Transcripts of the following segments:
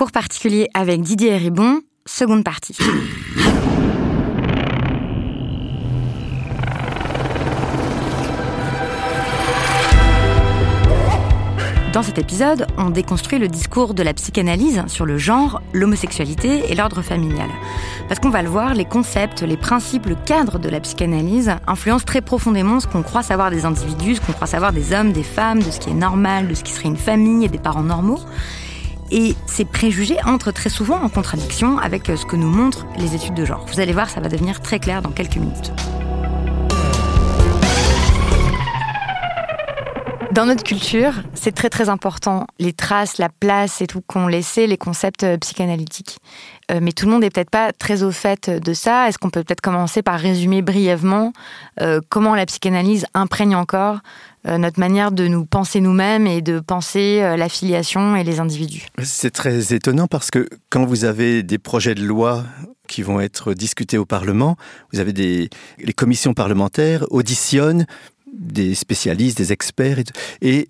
Cours particulier avec Didier Ribon, seconde partie. Dans cet épisode, on déconstruit le discours de la psychanalyse sur le genre, l'homosexualité et l'ordre familial. Parce qu'on va le voir, les concepts, les principes, le cadre de la psychanalyse influencent très profondément ce qu'on croit savoir des individus, ce qu'on croit savoir des hommes, des femmes, de ce qui est normal, de ce qui serait une famille et des parents normaux. Et ces préjugés entrent très souvent en contradiction avec ce que nous montrent les études de genre. Vous allez voir, ça va devenir très clair dans quelques minutes. Dans notre culture, c'est très très important, les traces, la place et tout qu'ont laissé les concepts euh, psychanalytiques. Euh, mais tout le monde n'est peut-être pas très au fait de ça. Est-ce qu'on peut peut-être commencer par résumer brièvement euh, comment la psychanalyse imprègne encore notre manière de nous penser nous-mêmes et de penser l'affiliation et les individus? C'est très étonnant parce que quand vous avez des projets de loi qui vont être discutés au Parlement, vous avez des les commissions parlementaires auditionnent des spécialistes, des experts, et,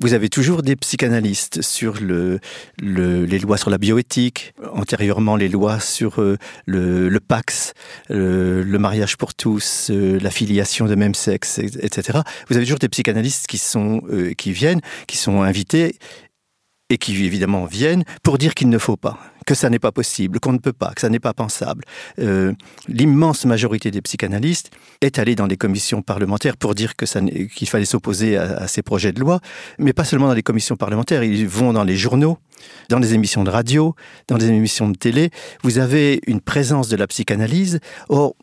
vous avez toujours des psychanalystes sur le, le, les lois sur la bioéthique, antérieurement les lois sur euh, le, Pax, le, le, mariage pour tous, euh, la filiation de même sexe, etc. Vous avez toujours des psychanalystes qui, sont, euh, qui viennent, qui sont invités et qui évidemment viennent pour dire qu'il ne faut pas, que ça n'est pas possible, qu'on ne peut pas, que ça n'est pas pensable. Euh, L'immense majorité des psychanalystes est allée dans les commissions parlementaires pour dire qu'il fallait s'opposer à, à, ces projets de loi, mais pas seulement dans les commissions parlementaires, ils vont dans les journaux, dans les émissions de radio, dans les émissions de télé. Vous avez une présence de la psychanalyse. Or,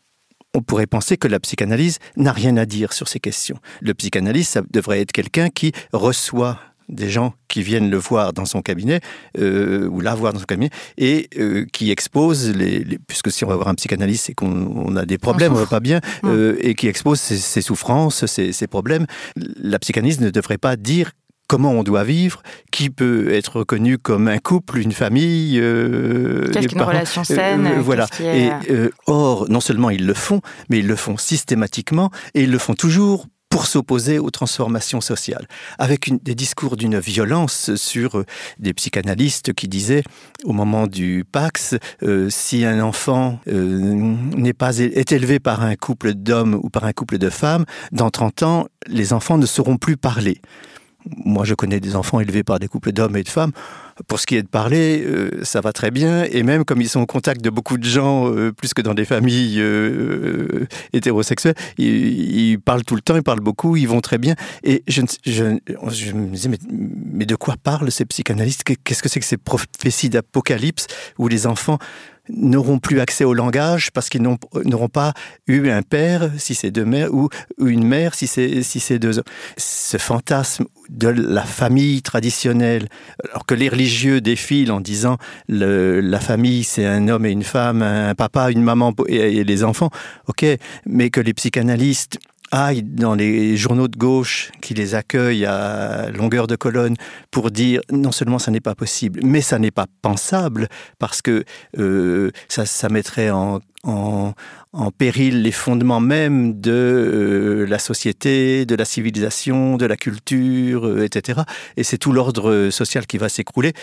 on pourrait penser que la psychanalyse n'a rien à dire sur ces questions. Le psychanalyste, ça devrait être quelqu'un qui reçoit des gens qui viennent le voir dans son cabinet, euh, ou la voir dans son cabinet, et euh, qui exposent, les, les, puisque si on va voir un psychanalyste, c'est qu'on a des problèmes, on va pas bien, euh, et qui expose ses, ses souffrances, ses, ses, problèmes. La psychanalyse ne devrait pas dire comment on doit vivre, qui peut être reconnu comme un couple, une famille. Euh, Qu'est-ce qu'une relation saine euh, Voilà. Est... Et, euh, or, non seulement ils le font, mais ils le font systématiquement, et ils le font toujours pour s'opposer aux transformations sociales, avec une, des discours d'une violence sur euh, des psychanalystes qui disaient au moment du Pax, euh, si un enfant euh, n'est pas est élevé par un couple d'hommes ou par un couple de femmes, dans 30 ans, les enfants ne sauront plus parler. Moi, je connais des enfants élevés par des couples d'hommes et de femmes. Pour ce qui est de parler, euh, ça va très bien. Et même comme ils sont au contact de beaucoup de gens, euh, plus que dans des familles euh, hétérosexuelles, ils, parlent tout le temps, ils parlent beaucoup, ils vont très bien. Et je, me disais, mais, de quoi parlent ces psychanalystes? Qu'est-ce que c'est que ces prophéties d'apocalypse où les enfants n'auront plus accès au langage parce qu'ils n'auront pas eu un père si c'est deux mères ou, une mère si c'est deux hommes? Ce fantasme de la famille traditionnelle, alors que les religieux défilent en disant le, la famille c'est un homme et une femme, un papa, une maman et, et les enfants, ok, mais que les psychanalystes aillent dans les journaux de gauche qui les accueillent à longueur de colonne pour dire non seulement ça n'est pas possible, mais ça n'est pas pensable parce que euh, ça, mettrait en péril les fondements même de euh, la société, de la civilisation, de la culture, euh, etc. Et c'est tout l'ordre social qui va s'écrouler.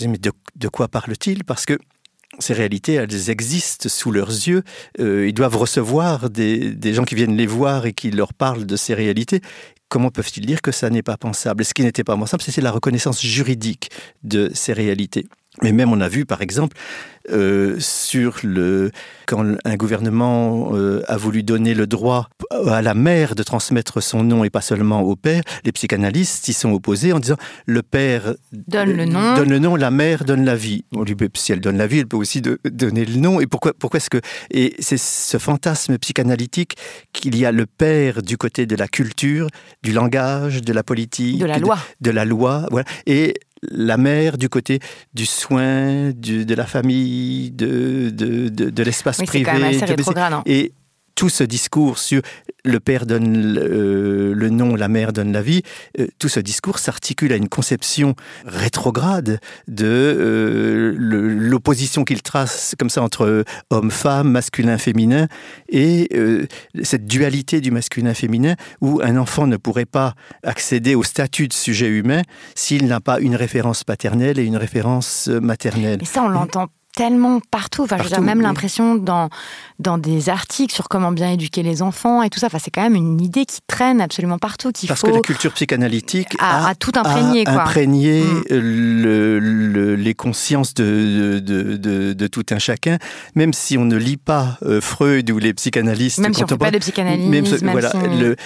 Mais de, de quoi parle-t-il? Parce que ces réalités, elles existent sous leurs yeux. Euh, ils doivent recevoir des, gens qui viennent les voir et qui leur parlent de ces réalités. Comment peuvent-ils dire que ça n'est pas pensable? Ce qui n'était pas pensable, c'est la reconnaissance juridique de ces réalités. Mais même on a vu par exemple euh, sur le quand un gouvernement euh, a voulu donner le droit à la mère de transmettre son nom et pas seulement au père, les psychanalystes s'y sont opposés en disant le père donne le nom, donne le nom, la mère donne la vie. On lui si elle donne la vie, elle peut aussi de, donner le nom. Et pourquoi pourquoi est-ce que et c'est ce fantasme psychanalytique qu'il y a le père du côté de la culture, du langage, de la politique, de la loi, de, de la loi, voilà. Et la mère du côté du soin, de la famille, de, de, de, l'espace oui, privé. Quand même assez rétrograde, hein. Et tout ce discours sur le père donne le, nom, la mère donne la vie, euh, tout ce discours s'articule à une conception rétrograde de euh, l'opposition qu'il trace comme ça entre homme-femme, masculin-féminin, et euh, cette dualité du masculin-féminin où un enfant ne pourrait pas accéder au statut de sujet humain s'il n'a pas une référence paternelle et une référence maternelle. Et ça, on l'entend tellement partout. Enfin, j'ai même l'impression dans, dans des articles sur comment bien éduquer les enfants et tout ça. Enfin, c'est quand même une idée qui traîne absolument partout. Parce que la culture psychanalytique a, tout imprégné. A imprégné mm. le, les consciences de, de, de, tout un chacun, même si on ne lit pas euh, Freud ou les psychanalystes. Même si on ne fait pas de psychanalyse. Même, voilà,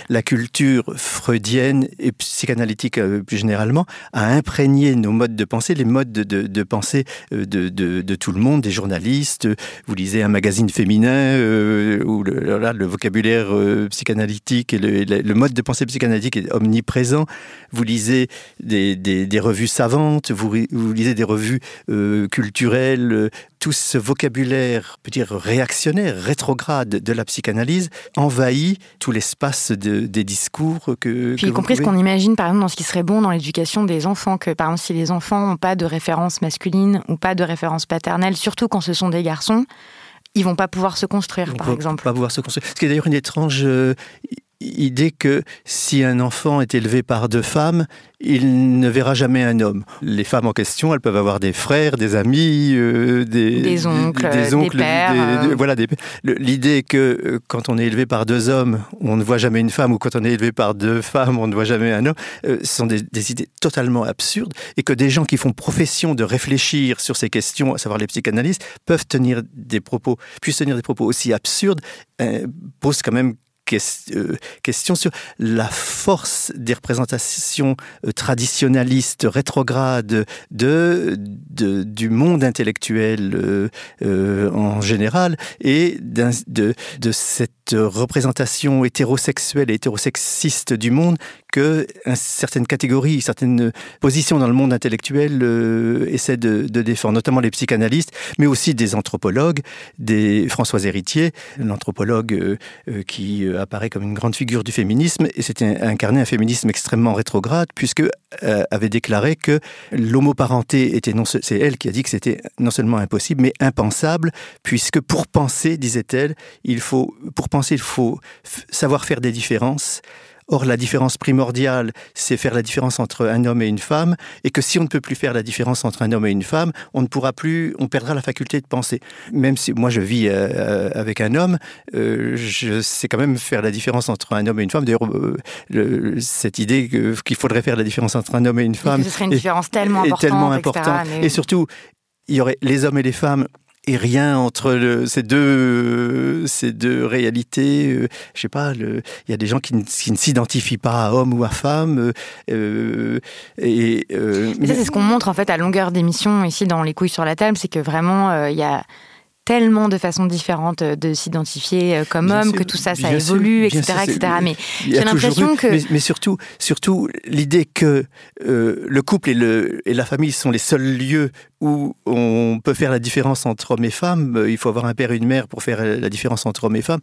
la culture freudienne et psychanalytique euh, plus généralement a imprégné nos modes de pensée, les modes de, pensée de, de tout le monde, des journalistes, vous lisez un magazine féminin euh, où le, le vocabulaire euh, psychanalytique et le, mode de pensée psychanalytique est omniprésent. Vous lisez des, des, revues savantes, vous, vous, lisez des revues euh, culturelles. Tout ce vocabulaire, peut dire réactionnaire, rétrograde de la psychanalyse envahit tout l'espace de, des discours que. Puis y compris ce qu'on imagine, par exemple, dans ce qui serait bon dans l'éducation des enfants, que par exemple, si les enfants n'ont pas de référence masculine ou pas de référence paternelle, surtout quand ce sont des garçons, ils vont pas pouvoir se construire, par exemple. Pas pouvoir se construire. Ce qui est d'ailleurs une étrange euh, idée que si un enfant est élevé par deux femmes, il ne verra jamais un homme. Les femmes en question, elles peuvent avoir des frères, des amis, euh, des, oncles, des, oncles, pères. Euh. voilà, l'idée que euh, quand on est élevé par deux hommes, on ne voit jamais une femme, ou quand on est élevé par deux femmes, on ne voit jamais un homme, ce sont des, idées totalement absurdes, et que des gens qui font profession de réfléchir sur ces questions, à savoir les psychanalystes, peuvent tenir des propos, puissent tenir des propos aussi absurdes, pose quand même euh, question sur la force des représentations euh, traditionnalistes, rétrogrades de, du monde intellectuel euh, en général et de, de cette représentation hétérosexuelle et hétérosexiste du monde que certaines catégories, certaines positions dans le monde intellectuel essaient de, défendre, notamment les psychanalystes, mais aussi des anthropologues, des François Héritier, l'anthropologue qui apparaît comme une grande figure du féminisme et c'était incarné un féminisme extrêmement rétrograde puisque euh, avait déclaré que l'homoparenté était non c'est elle qui a dit que c'était non seulement impossible mais impensable puisque pour penser disait-elle il faut pour penser il faut savoir faire des différences Or, la différence primordiale, c'est faire la différence entre un homme et une femme, et que si on ne peut plus faire la différence entre un homme et une femme, on ne pourra plus, on perdra la faculté de penser. Même si moi je vis euh, euh, avec un homme, euh, je sais quand même faire la différence entre un homme et une femme. D'ailleurs, cette idée qu'il faudrait faire la différence entre un homme et une femme, et ce serait une différence tellement importante, tellement importante. Et surtout, il y aurait les hommes et les femmes et rien entre ces deux ces deux réalités. Euh, je sais pas, il y a des gens qui ne, s'identifient pas à homme ou à femme. Euh, euh et mais ça, c'est ce qu'on montre en fait à longueur d'émission ici dans les couilles sur la table, c'est que vraiment il y a tellement de façons différentes de s'identifier comme homme, que tout ça, ça évolue, etc., etc. Mais j'ai l'impression que... Mais, surtout, surtout l'idée que le couple et, le, et la famille sont les seuls lieux où on peut faire la différence entre hommes et femmes. Euh, il faut avoir un père et une mère pour faire la différence entre hommes et femmes.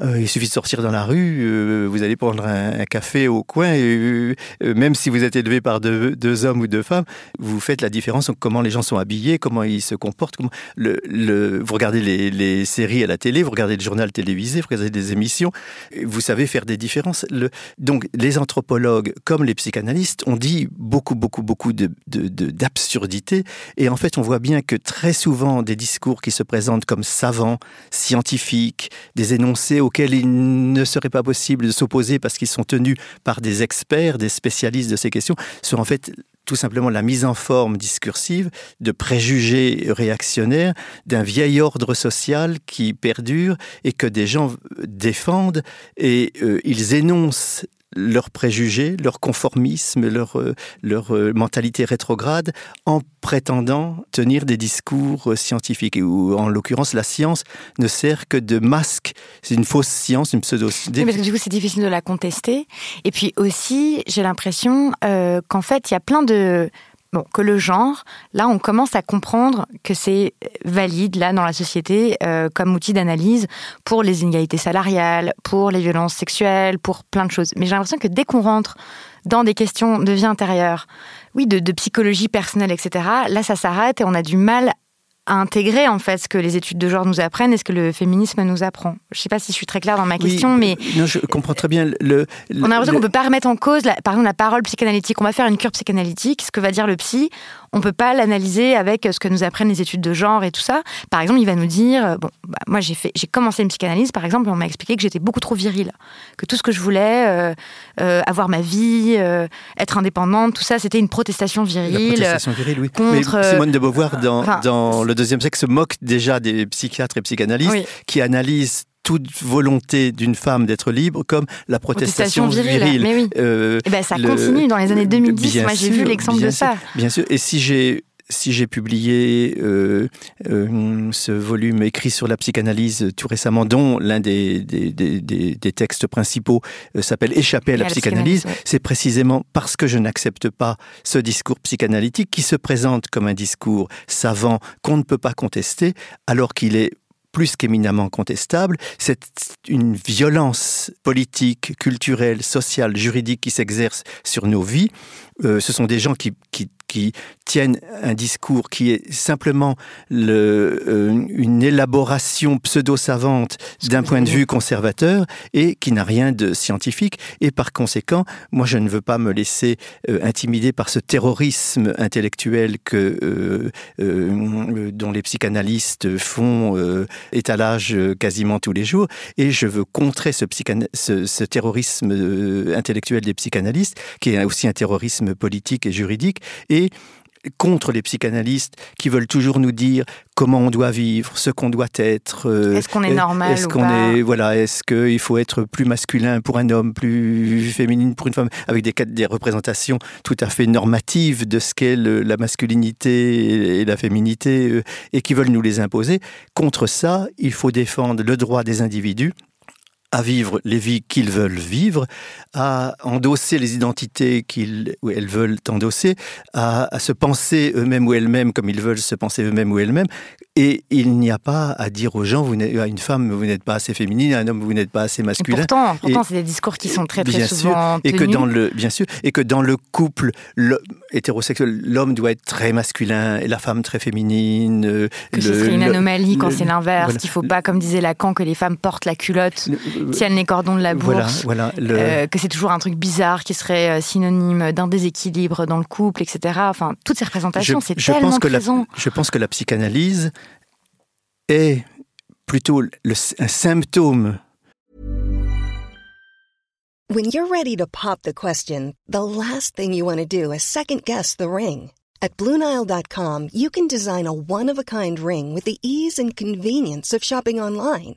Euh, il suffit de sortir dans la rue, euh, vous allez prendre un, café au coin, et même si vous êtes élevé par deux, hommes ou deux femmes, vous faites la différence entre comment les gens sont habillés, comment ils se comportent. Comment vous regardez les, séries à la télé, vous regardez le journal télévisé, vous regardez des émissions, vous savez faire des différences. donc les anthropologues comme les psychanalystes ont dit beaucoup, beaucoup, beaucoup d'absurdités. De, et en fait, fait, on voit bien que très souvent, des discours qui se présentent comme savants, scientifiques, des énoncés auxquels il ne serait pas possible de s'opposer parce qu'ils sont tenus par des experts, des spécialistes de ces questions, sont en fait tout simplement la mise en forme discursive de préjugés réactionnaires d'un vieil ordre social qui perdure et que des gens défendent et euh, ils énoncent leurs préjugés, leur conformisme, leur, euh, leur euh, mentalité rétrograde en prétendant tenir des discours euh, scientifiques. Ou en l'occurrence, la science ne sert que de masque. C'est une fausse science, une pseudo. Oui, parce que du coup, c'est difficile de la contester. Et puis aussi, j'ai l'impression qu'en fait, il y a plein de Que le genre, là, on commence à comprendre que c'est valide, là, dans la société, euh, comme outil d'analyse pour les inégalités salariales, pour les violences sexuelles, pour plein de choses. Mais j'ai l'impression que dès qu'on rentre dans des questions de vie intérieure, oui, de, de psychologie personnelle, etc., là, ça s'arrête et on a du mal à intégrer en fait ce que les études de genre nous apprennent et ce que le féminisme nous apprend. Je ne sais pas si je suis très claire dans ma question, mais non, je comprends très bien le. on a l'impression qu'on peut pas remettre en cause, la, par exemple, la parole psychanalytique. On va faire une cure psychanalytique. Ce que va dire le psy, on peut pas l'analyser avec ce que nous apprennent les études de genre et tout ça. Par exemple, il va nous dire, euh, bon, bah, moi j'ai fait, j'ai commencé une psychanalyse, par exemple, et on m'a expliqué que j'étais beaucoup trop virile, que tout ce que je voulais, euh, euh, avoir ma vie, être indépendante, tout ça, c'était une protestation virile. La protestation virile, oui. Contre, Mais Simone de Beauvoir, dans, dans le deuxième sexe, se moque déjà des psychiatres et psychanalystes qui analysent toute volonté d'une femme d'être libre comme la protestation, virile. Mais oui. Euh, et eh ben, ça continue dans les années 2010. Moi, j'ai vu l'exemple de ça. Bien sûr. Et si j'ai si j'ai publié euh, euh, ce volume écrit sur la psychanalyse tout récemment, dont l'un des, des, des, des, textes principaux s'appelle Échapper à la, psychanalyse, c'est précisément parce que je n'accepte pas ce discours psychanalytique qui se présente comme un discours savant qu'on ne peut pas contester, alors qu'il est plus qu'éminemment contestable. C'est une violence politique, culturelle, sociale, juridique qui s'exerce sur nos vies. Euh, ce sont des gens qui, qui, qui tiennent un discours qui est simplement le, euh, une élaboration pseudo-savante d'un point de vue conservateur et qui n'a rien de scientifique. Et par conséquent, moi, je ne veux pas me laisser euh, intimider par ce terrorisme intellectuel que, dont les psychanalystes font étalage quasiment tous les jours. Et je veux contrer ce, ce, ce terrorisme intellectuel des psychanalystes, qui est aussi un terrorisme politique et juridique. Et contre les psychanalystes qui veulent toujours nous dire comment on doit vivre, ce qu'on doit être. Euh, est-ce qu'on est normal Est-ce qu'on est voilà Est-ce qu'il faut être plus masculin pour un homme, plus féminine pour une femme, avec des, des représentations tout à fait normatives de ce qu'est la masculinité et la féminité, euh, et qui veulent nous les imposer. Contre ça, il faut défendre le droit des individus à vivre les vies qu'ils veulent vivre, à endosser les identités qu'ils ou elles veulent endosser, à, à se penser eux-mêmes ou elles-mêmes comme ils veulent se penser eux-mêmes ou elles-mêmes, et il n'y a pas à dire aux gens, vous à une femme, vous n'êtes pas assez féminine, à un homme, vous n'êtes pas assez masculin. Et pourtant, pourtant c'est des discours qui sont très très bien souvent sûr, et que dans le bien sûr, et que dans le couple hétérosexuel, l'homme doit être très masculin et la femme très féminine. Euh, que ce serait une anomalie quand c'est l'inverse. Voilà. Qu'il faut pas, comme disait Lacan, que les femmes portent la culotte, tiennent les cordons de la bourse. Voilà, voilà euh, que c'est toujours un truc bizarre qui serait euh, synonyme d'un déséquilibre dans le couple, etc. Enfin, toutes ces représentations, c'est tellement pense que présent. La, je pense que la psychanalyse est plutôt le, un symptôme. When you're ready to pop the question, the last thing you want to do is second guess the ring. At BlueNile.com, you can design a one-of-a-kind ring with the ease and convenience of shopping online.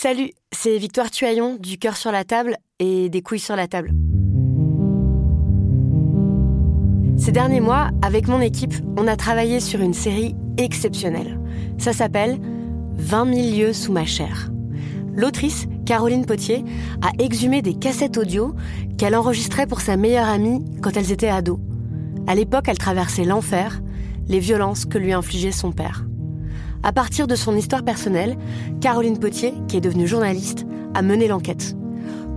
Salut, c'est Victoire Tuaillon du cœur sur la table et des couilles sur la table. Ces derniers mois, avec mon équipe, on a travaillé sur une série exceptionnelle. Ça s'appelle 20 000 lieux sous ma chair. L'autrice, Caroline Potier, a exhumé des cassettes audio qu'elle enregistrait pour sa meilleure amie quand elles étaient ados. À l'époque, elle traversait l'enfer, les violences que lui infligeait son père. À partir de son histoire personnelle, Caroline Potier, qui est devenue journaliste, a mené l'enquête.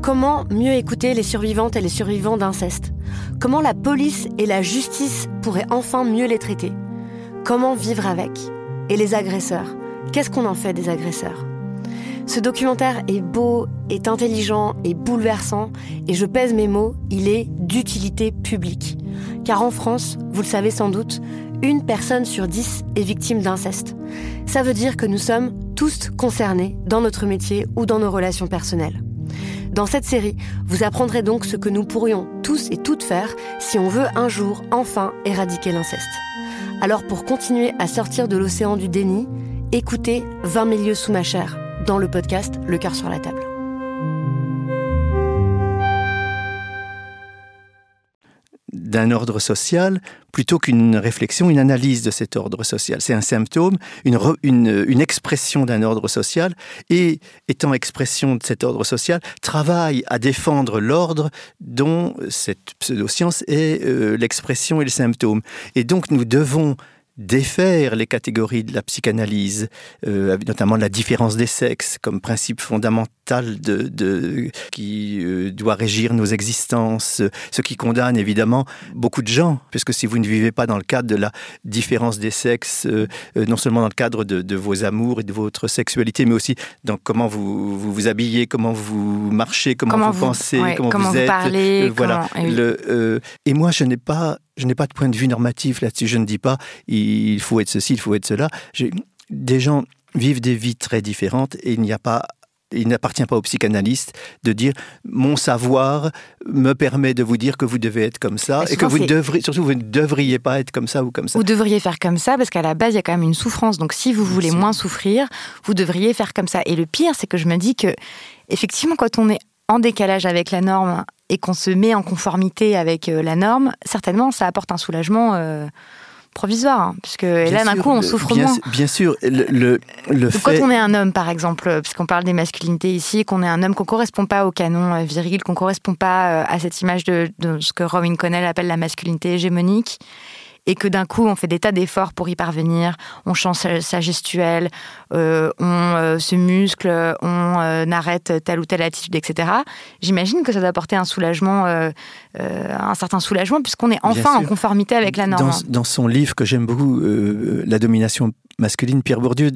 Comment mieux écouter les survivantes et les survivants d'inceste? Comment la police et la justice pourraient enfin mieux les traiter? Comment vivre avec? Et les agresseurs? Qu'est-ce qu'on en fait des agresseurs? Ce documentaire est beau, est intelligent, et bouleversant, et je pèse mes mots, il est d'utilité publique. Car en France, vous le savez sans doute, une personne sur dix est victime d'inceste. Ça veut dire que nous sommes tous concernés dans notre métier ou dans nos relations personnelles. Dans cette série, vous apprendrez donc ce que nous pourrions tous et toutes faire si on veut un jour enfin éradiquer l'inceste. Alors pour continuer à sortir de l'océan du déni, écoutez 20 milieux sous ma chair dans le podcast Le cœur sur la table. D'un ordre social plutôt qu'une réflexion, une analyse de cet ordre social. C'est un symptôme, une, expression d'un ordre social, et étant expression de cet ordre social, travaille à défendre l'ordre dont cette pseudoscience est euh, l'expression et le symptôme. Et donc nous devons défaire les catégories de la psychanalyse, euh, notamment la différence des sexes comme principe fondamental de, de qui euh, doit régir nos existences, ce qui condamne évidemment beaucoup de gens, puisque si vous ne vivez pas dans le cadre de la différence des sexes, euh, non seulement dans le cadre de, de, vos amours et de votre sexualité, mais aussi dans comment vous vous, vous habillez, comment vous marchez, comment, comment vous, pensez, ouais, comment, vous, êtes. parlez, voilà. Le, et moi, je n'ai pas je n'ai pas de point de vue normatif là-dessus. Je ne dis pas il faut être ceci, il faut être cela. Des gens vivent des vies très différentes et il n'y a pas il n'appartient pas aux psychanalystes de dire mon savoir me permet de vous dire que vous devez être comme ça et que vous devriez surtout vous ne devriez pas être comme ça ou comme ça. Vous devriez faire comme ça parce qu'à la base il y a quand même une souffrance. Donc si vous voulez moins souffrir, vous devriez faire comme ça. Et le pire c'est que je me dis que effectivement quand on est en décalage avec la norme et qu'on se met en conformité avec euh, la norme, certainement ça apporte un soulagement euh, provisoire, hein, puisque bien là d'un coup on souffre bien, moins. Bien sûr, le, le, le Donc, fait... Quand on est un homme par exemple, puisqu'on parle des masculinités ici, qu'on est un homme qu'on correspond pas au canon euh, viril, qu'on correspond pas euh, à cette image de, de ce que Rowan Connell appelle la masculinité hégémonique, et que d'un coup on fait des tas d'efforts pour y parvenir, on change sa, gestuelle, euh, on euh, se muscle, on euh, arrête telle ou telle attitude, etc. J'imagine que ça doit apporter un soulagement, euh, un certain soulagement, puisqu'on est enfin en conformité avec la norme. Dans, dans son livre que j'aime beaucoup, La domination masculine, Pierre Bourdieu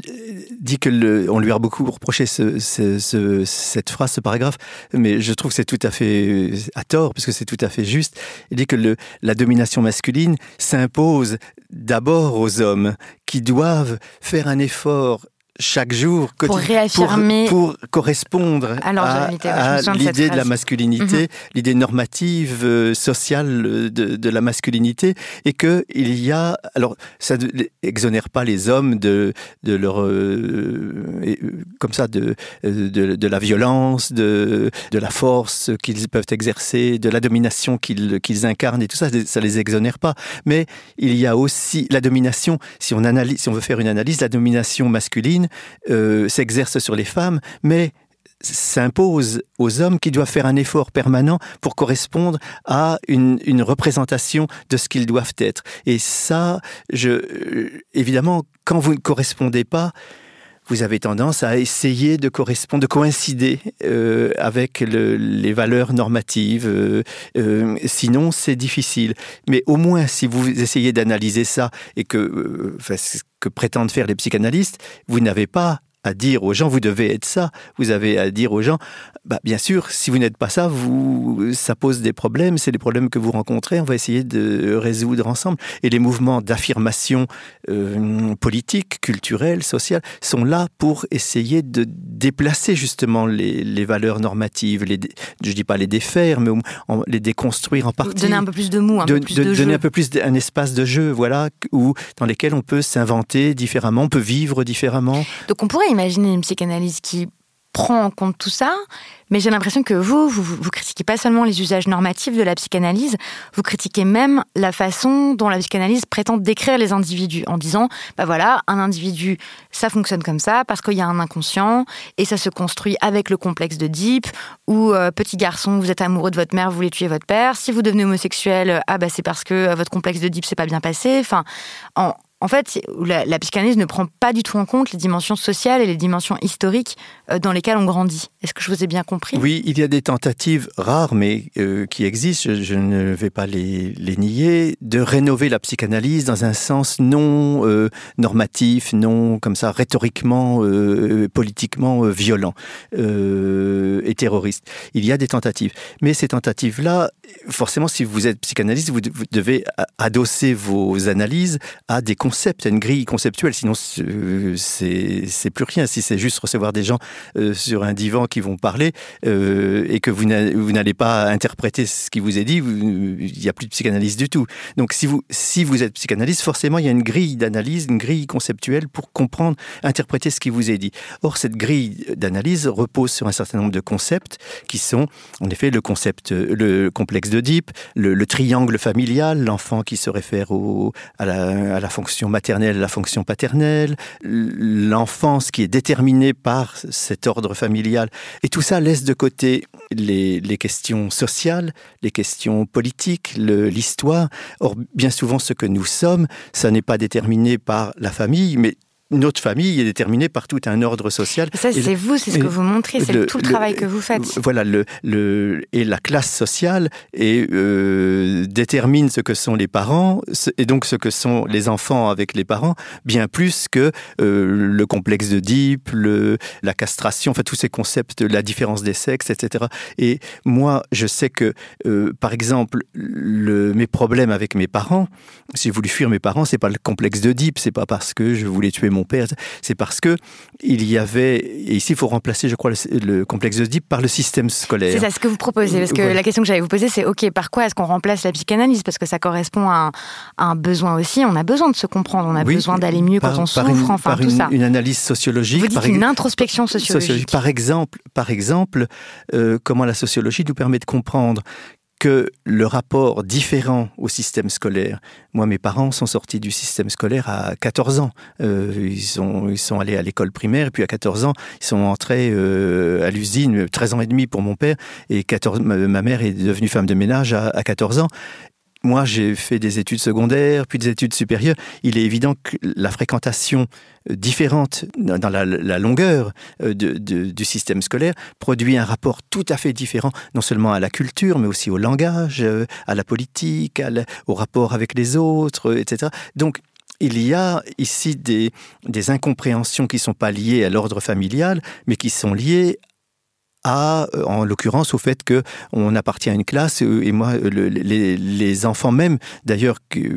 dit que on lui a beaucoup reproché ce, ce, ce, cette phrase, ce paragraphe, mais je trouve que c'est tout à fait à tort, parce que c'est tout à fait juste. Il dit que la domination masculine s'impose d'abord aux hommes qui doivent faire un effort chaque jour pour réaffirmer pour, pour correspondre Alors, à, à l'idée de la masculinité, mmh. l'idée normative euh, sociale de, de, la masculinité et que il y a alors ça exonère pas les hommes de de leur euh, comme ça de, la violence de de la force qu'ils peuvent exercer de la domination qu'ils qu'ils incarnent et tout ça ça les exonère pas mais il y a aussi la domination si on analyse si on veut faire une analyse la domination masculine euh, s'exerce sur les femmes, mais s'impose aux hommes qui doivent faire un effort permanent pour correspondre à une, représentation de ce qu'ils doivent être. Et ça, je, évidemment, quand vous ne correspondez pas, vous avez tendance à essayer de correspondre, de coïncider euh, avec le, les valeurs normatives. Euh, euh, sinon, c'est difficile. Mais au moins, si vous essayez d'analyser ça et que, que prétendent faire les psychanalystes, vous n'avez pas à dire aux gens vous devez être ça. Vous avez à dire aux gens bah, bien sûr si vous n'êtes pas ça vous ça pose des problèmes c'est les problèmes que vous rencontrez on va essayer de résoudre ensemble et les mouvements d'affirmation euh, politique culturelle sociale sont là pour essayer de déplacer justement les, les valeurs normatives les je dis pas les défaire mais en, les déconstruire en partie donner un peu plus de mots un de, peu plus de, de donner jeu. un peu plus un espace de jeu voilà où dans lesquels on peut s'inventer différemment on peut vivre différemment donc on pourrait imaginer une psychanalyse qui prend en compte tout ça, mais j'ai l'impression que vous, vous, critiquez pas seulement les usages normatifs de la psychanalyse, vous critiquez même la façon dont la psychanalyse prétend décrire les individus, en disant, bah voilà, un individu, ça fonctionne comme ça, parce qu'il y a un inconscient, et ça se construit avec le complexe de Deep, où, euh, petit garçon, vous êtes amoureux de votre mère, vous voulez tuer votre père, si vous devenez homosexuel, ah bah c'est parce que euh, votre complexe de Deep s'est pas bien passé, enfin, en, en fait, la, psychanalyse ne prend pas du tout en compte les dimensions sociales et les dimensions historiques euh, dans lesquelles on grandit. Est-ce que je vous ai bien compris? Oui, il y a des tentatives rares, mais euh, qui existent, je, ne vais pas les, nier, de rénover la psychanalyse dans un sens non euh, normatif, non comme ça rhétoriquement, politiquement violent et terroriste. Il y a des tentatives, mais ces tentatives-là, forcément, si vous êtes psychanalyste, vous, vous devez adosser vos analyses à des concepts, à une grille conceptuelle, sinon c'est plus rien. Si c'est juste recevoir des gens euh, sur un divan qui vont parler euh, et que vous n'allez pas interpréter ce qui vous est dit, il n'y a plus de psychanalyse du tout. Donc si vous, si vous êtes psychanalyste, forcément il y a une grille d'analyse, une grille conceptuelle pour comprendre, interpréter ce qui vous est dit. Or cette grille d'analyse repose sur un certain nombre de concepts qui sont en effet le concept, le complexe d'Oedipe, le, le triangle familial, l'enfant qui se réfère au, à, la, à la fonction maternelle, la fonction paternelle, l'enfance qui est déterminée par cet ordre familial. Et tout ça laisse de côté les, les questions sociales, les questions politiques, l'histoire. Or, bien souvent, ce que nous sommes, ça n'est pas déterminé par la famille, mais notre famille est déterminée par tout un ordre social. Ça, c'est vous, c'est ce que vous montrez, c'est tout le, le travail que vous faites. Voilà, le, le, et la classe sociale et, euh, détermine ce que sont les parents et donc ce que sont les enfants avec les parents, bien plus que euh, le complexe de Deep, la castration, enfin tous ces concepts, la différence des sexes, etc. Et moi, je sais que, euh, par exemple, le, mes problèmes avec mes parents, si j'ai voulu fuir mes parents, c'est pas le complexe de Deep, c'est pas parce que je voulais tuer mon père, c'est parce que il y avait, et ici il faut remplacer, je crois, le, le complexe d'Oedipe par le système scolaire. C'est ça ce que vous proposez, parce que la question que j'allais vous poser, c'est ok, par quoi est-ce qu'on remplace la psychanalyse? Parce que ça correspond à un, à un, besoin aussi. On a besoin de se comprendre, on a oui, besoin d'aller mieux par, quand on souffre, une, enfin par tout une, ça. Une analyse sociologique. Vous dites par une introspection sociologique. sociologique. Par exemple, par exemple euh, comment la sociologie nous permet de comprendre le rapport différent au système scolaire. Moi, mes parents sont sortis du système scolaire à 14 ans. Euh, ils, sont, allés à l'école primaire, et puis à 14 ans, ils sont entrés euh, à l'usine, 13 ans et demi pour mon père, et 14, ma mère est devenue femme de ménage à, à 14 ans. Moi, j'ai fait des études secondaires, puis des études supérieures. Il est évident que la fréquentation différente dans la, longueur de, du système scolaire produit un rapport tout à fait différent, non seulement à la culture, mais aussi au langage, à la politique, au rapport avec les autres, etc. Donc, il y a ici des, des incompréhensions qui ne sont pas liées à l'ordre familial, mais qui sont liées à, en l'occurrence, au fait que on appartient à une classe et moi, le, les, enfants même, d'ailleurs, qui,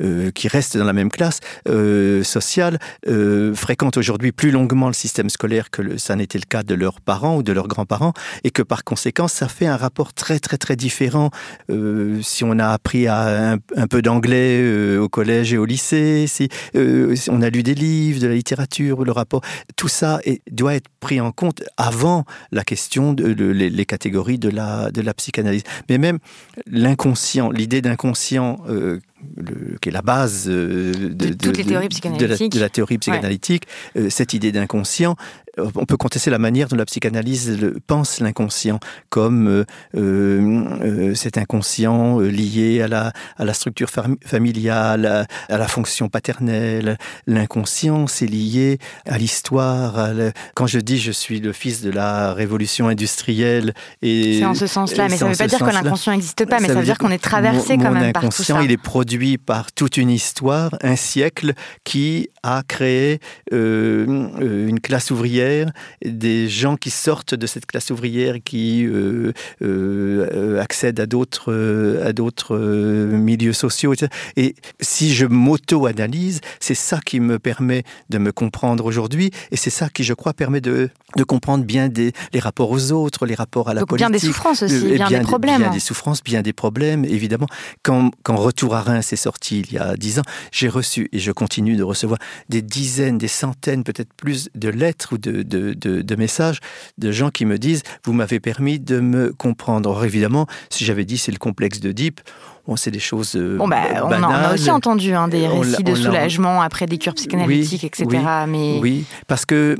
euh, restent dans la même classe euh, sociale, euh, fréquentent aujourd'hui plus longuement le système scolaire que ça n'était le cas de leurs parents ou de leurs grands-parents et que par conséquent, ça fait un rapport très très très différent. Euh, si on a appris un, peu d'anglais euh, au collège et au lycée, si, euh, on a lu des livres, de la littérature, le rapport, tout ça doit être pris en compte avant la question de, les, catégories de la, de la psychanalyse. Mais même l'inconscient, l'idée d'inconscient euh, le, qui est la base euh, de, de, toutes les théories psychanalytiques. De la, théorie psychanalytique, ouais. euh, cette idée d'inconscient, on peut contester la manière dont la psychanalyse pense l'inconscient comme euh, euh, cet inconscient lié à la, à la structure familiale, à, à la fonction paternelle. L'inconscient, c'est lié à l'histoire. Quand je dis je suis le fils de la révolution industrielle et c'est en ce sens-là, mais ça ne veut pas dire que l'inconscient n'existe pas, mais ça, ça veut dire qu'on est traversé mon, quand même par tout ça. Il est produit par toute une histoire, un siècle qui a créé euh, une classe ouvrière des gens qui sortent de cette classe ouvrière qui euh, euh, accèdent à d'autres euh, à d'autres milieux sociaux etc. et si je m'auto-analyse c'est ça qui me permet de me comprendre aujourd'hui et c'est ça qui je crois permet de, de comprendre bien des, les rapports aux autres les rapports à la Donc politique bien des souffrances aussi bien, bien des problèmes bien des souffrances bien des problèmes évidemment quand, quand Retour à Reims est sorti il y a dix ans j'ai reçu et je continue de recevoir des dizaines des centaines peut-être plus de lettres ou de, de, de, de messages de gens qui me disent vous m'avez permis de me comprendre. Or, évidemment, si j'avais dit c'est le complexe de Deep, bon, c'est des choses euh, bon, bah, on, banales. A, aussi entendu hein, des récits de soulagement après des cures psychanalytiques, oui, etc. Oui, mais... oui, parce que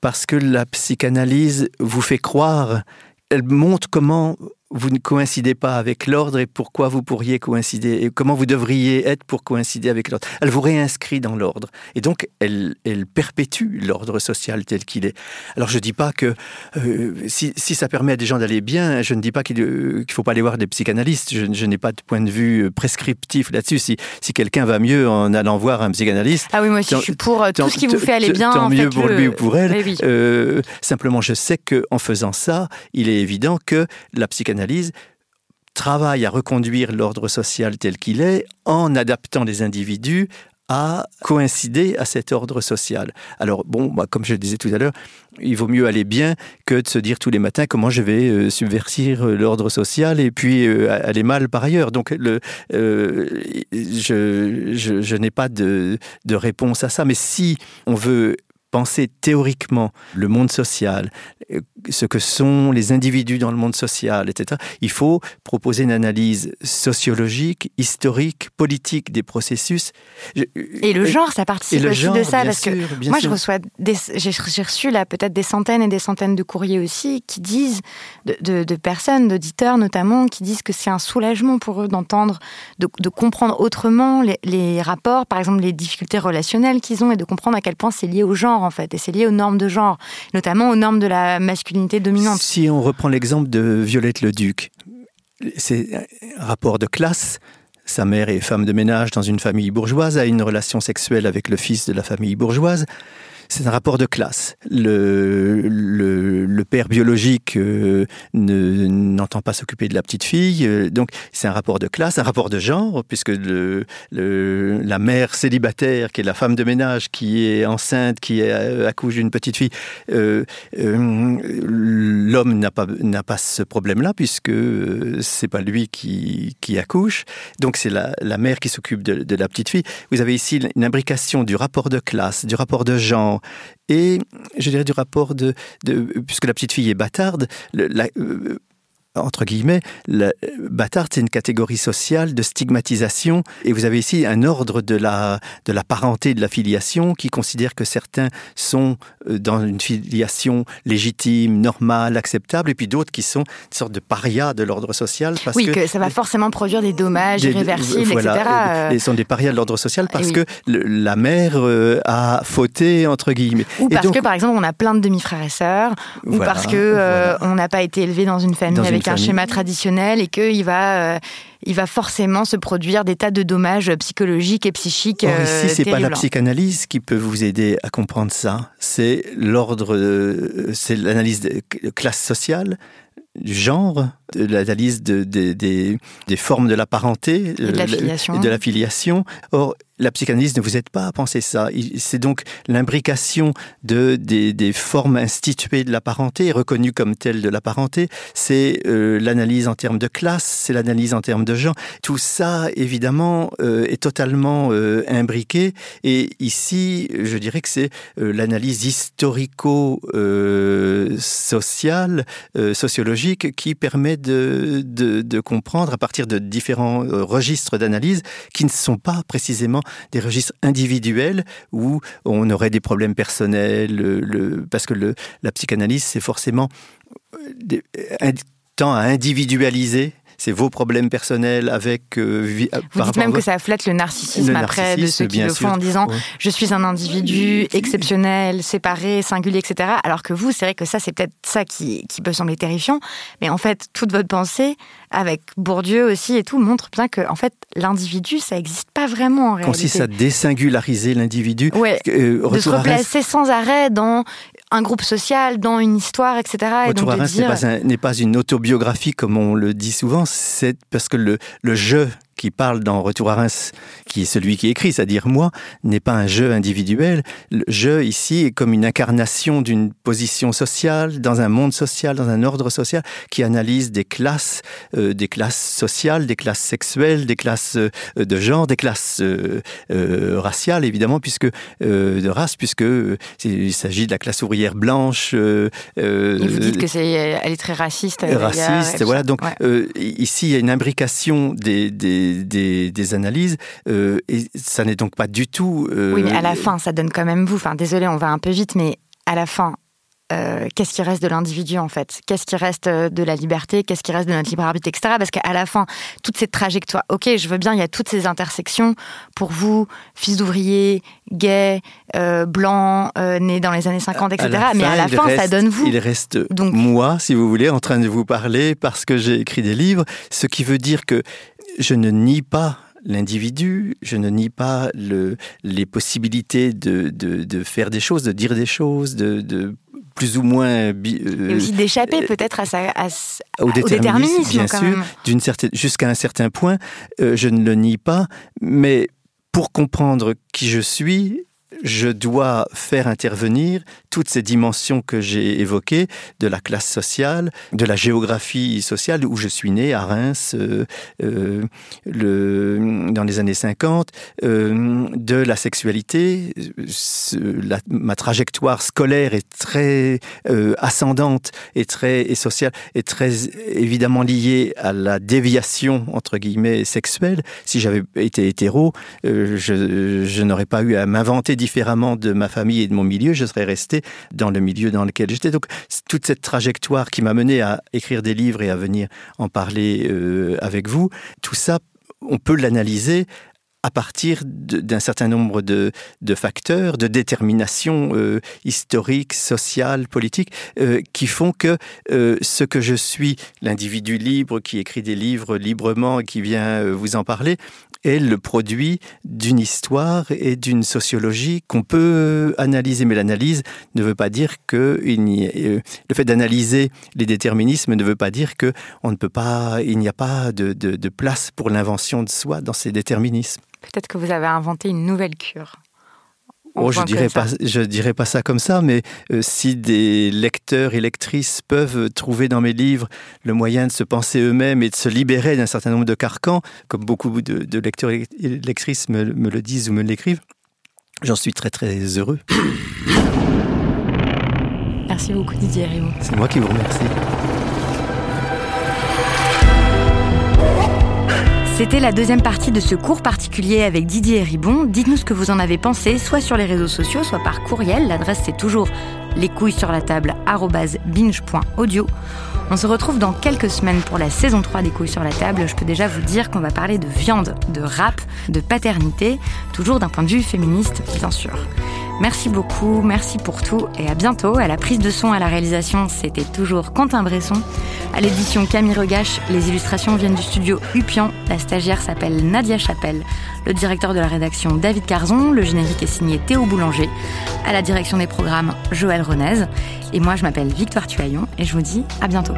parce que la psychanalyse vous fait croire, elle montre comment vous ne coïncidez pas avec l'ordre et pourquoi vous pourriez coïncider et comment vous devriez être pour coïncider avec l'ordre. Elle vous réinscrit dans l'ordre et donc elle, elle perpétue l'ordre social tel qu'il est. Alors je ne dis pas que euh, si, si, ça permet à des gens d'aller bien, je ne dis pas qu'il ne faut pas aller voir des psychanalystes. Je, je n'ai pas de point de vue prescriptif là-dessus. Si, si quelqu'un va mieux en allant voir un psychanalyste, ah oui moi aussi je suis pour tout ce qui vous fait aller bien. Tant mieux pour le... lui ou pour elle. Oui. Euh, simplement je sais que en faisant ça, il est évident que la psychanalyse travaille à reconduire l'ordre social tel qu'il est en adaptant les individus à coïncider à cet ordre social. Alors bon, comme je le disais tout à l'heure, il vaut mieux aller bien que de se dire tous les matins comment je vais euh, subvertir euh, l'ordre social et puis euh, aller mal par ailleurs. Donc euh, je, n'ai pas de réponse à ça. Mais si on veut penser théoriquement le monde social, ce que sont les individus dans le monde social, etc., il faut proposer une analyse sociologique, historique, politique des processus. Et le genre, ça participe aussi genre, de ça, parce sûr, que moi, sûr. je reçois, j'ai reçu là peut-être des centaines et des centaines de courriers aussi qui disent, de, de, de personnes, d'auditeurs notamment, qui disent que c'est un soulagement pour eux d'entendre, de, de, comprendre autrement les, les rapports, par exemple les difficultés relationnelles qu'ils ont et de comprendre à quel point c'est lié au genre en fait, et c'est lié aux normes de genre, notamment aux normes de la masculinité dominante. Si on reprend l'exemple de Violette le Duc, c'est un rapport de classe. Sa mère est femme de ménage dans une famille bourgeoise, a une relation sexuelle avec le fils de la famille bourgeoise. C'est un rapport de classe. Le, le, père biologique euh, n'entend ne, pas s'occuper de la petite fille, euh, donc c'est un rapport de classe, un rapport de genre, puisque la mère célibataire, qui est la femme de ménage, qui est enceinte, qui accouche d'une petite fille, euh, euh, l'homme n'a pas, pas ce problème-là, puisque c'est pas lui qui, qui accouche, donc c'est la, la mère qui s'occupe de, de la petite fille. Vous avez ici une imbrication du rapport de classe, du rapport de genre, et je dirais du rapport de, de puisque la petite fille est bâtarde, la, euh, entre guillemets, la bâtard, c'est une catégorie sociale de stigmatisation. Et vous avez ici un ordre de la, de la parenté, de la filiation, qui considère que certains sont euh, dans une filiation légitime, normale, acceptable, et puis d'autres qui sont une sorte de parias de l'ordre social. Parce oui, que, que ça va forcément produire des dommages des, irréversibles, voilà, etc. Ils sont des parias de l'ordre social parce oui. que le, la mère euh, a fauté, entre guillemets. Ou parce donc, que, par exemple, on a plein de demi-frères et sœurs, ou parce que euh, voilà. on n'a pas été élevé dans une famille dans avec un schéma traditionnel et qu'il va, euh, il va forcément se produire des tas de dommages psychologiques et psychiques. Or, ici, c'est pas la psychanalyse qui peut vous aider à comprendre ça. C'est l'ordre, euh, c'est l'analyse de classe sociale, du genre, de l'analyse de, de, de, des formes de la parenté, et de la filiation. De la filiation. Or, la psychanalyse ne vous aide pas à penser ça. C'est donc l'imbrication de, des, des, formes instituées de la parenté, reconnues comme telles de la parenté. C'est euh, l'analyse en termes de classe, c'est l'analyse en termes de genre. Tout ça, évidemment, euh, est totalement euh, imbriqué. Et ici, je dirais que c'est euh, l'analyse historico-sociale, sociologique, qui permet de, comprendre à partir de différents registres d'analyse qui ne sont pas précisément des registres individuels où on aurait des problèmes personnels, le, parce que la psychanalyse, c'est forcément des, un, tend à individualiser c'est vos problèmes personnels avec. Euh, Vous dites même que ça flatte le narcissisme, le après de ceux qui le font en disant ouais. je suis un individu exceptionnel, séparé, singulier, etc. Alors que vous, c'est vrai que ça, c'est peut-être ça qui, qui peut sembler terrifiant. Mais en fait, toute votre pensée, avec Bourdieu aussi et tout, montre bien que en fait, l'individu, ça n'existe pas vraiment en réalité. Consiste à désingulariser l'individu. Ouais, euh, de se replacer sans arrêt dans un groupe social, dans une histoire, etc. Et donc de dire... n'est pas, pas une autobiographie comme on le dit souvent, c'est parce que le, le jeu qui parle dans Retour à Reims, qui est celui qui écrit, c'est-à-dire moi, n'est pas un jeu individuel. Le jeu ici est comme une incarnation d'une position sociale, dans un monde social, dans un ordre social, qui analyse des classes, euh, des classes sociales, des classes sexuelles, des classes euh, de genre, des classes euh, raciales, évidemment, puisque de race, puisque il s'agit de la classe ouvrière blanche. Et vous dites que c'est, elle est très raciste. Raciste, a, voilà. Donc ouais. ici, il y a une imbrication des, des des, des, analyses euh, et ça n'est donc pas du tout. Euh... Oui, mais à la fin, ça donne quand même vous. Enfin, désolé, on va un peu vite, mais à la fin, euh, qu'est-ce qui reste de l'individu en fait? Qu'est-ce qui reste de la liberté? Qu'est-ce qui reste de notre libre arbitre, etc. Parce qu'à la fin, toute cette trajectoire, ok, je veux bien, il y a toutes ces intersections pour vous, fils d'ouvriers, gays, euh, blancs, nés dans les années 50, etc. mais à la fin, ça donne vous. Il reste Donc, moi, si vous voulez, en train de vous parler parce que j'ai écrit des livres, ce qui veut dire que je ne nie pas l'individu, je ne nie pas le, les possibilités de, de, faire des choses, de dire des choses, de, plus ou moins... Euh, Et aussi d'échapper peut-être à, sa, au, déterminisme, bien sûr, d'une certaine, jusqu'à un certain point, euh, je ne le nie pas, mais pour comprendre qui je suis, je dois faire intervenir toutes ces dimensions que j'ai évoquées, de la classe sociale, de la géographie sociale, où je suis né à Reims euh, euh, dans les années 50, euh, de la sexualité. ma trajectoire scolaire est très ascendante et très et sociale, est très évidemment liée à la déviation, entre guillemets, sexuelle. Si j'avais été hétéro, je n'aurais pas eu à m'inventer différemment de ma famille et de mon milieu, je serais resté dans le milieu dans lequel j'étais. Donc toute cette trajectoire qui m'a mené à écrire des livres et à venir en parler euh, avec vous, tout ça, on peut l'analyser à partir d'un certain nombre de, facteurs, de déterminations euh, historiques, sociales, politiques, euh, qui font que ce que je suis, l'individu libre qui écrit des livres librement et qui vient vous en parler, est le produit d'une histoire et d'une sociologie qu'on peut analyser. Mais l'analyse ne veut pas dire que euh, le fait d'analyser les déterminismes ne veut pas dire que on ne peut pas, il n'y a pas de place pour l'invention de soi dans ces déterminismes. Peut-être que vous avez inventé une nouvelle cure. Oh, je dirais pas, je dirais pas ça comme ça, mais euh, si des lecteurs et lectrices peuvent trouver dans mes livres le moyen de se penser eux-mêmes et de se libérer d'un certain nombre de carcans, comme beaucoup de, lecteurs et lectrices me, le disent ou me l'écrivent, j'en suis très très heureux. Merci beaucoup Didier C'est moi qui vous remercie. C'était la deuxième partie de ce cours particulier avec Didier Ribon. Dites-nous ce que vous en avez pensé, soit sur les réseaux sociaux, soit par courriel. L'adresse c'est toujours les couilles sur la table binge.audio. On se retrouve dans quelques semaines pour la saison 3 des couilles sur la table. Je peux déjà vous dire qu'on va parler de viande, de rap, de paternité, toujours d'un point de vue féministe, bien sûr. Merci beaucoup, merci pour tout et à bientôt. À la prise de son, à la réalisation, c'était toujours Quentin Bresson. À l'édition Camille Regache, les illustrations viennent du studio Upian. La stagiaire s'appelle Nadia Chapelle. Le directeur de la rédaction David Carzon. Le générique est signé Théo Boulanger. À la direction des programmes Joël Renez. Et moi, je m'appelle Victoire Tuaillon et je vous dis à bientôt.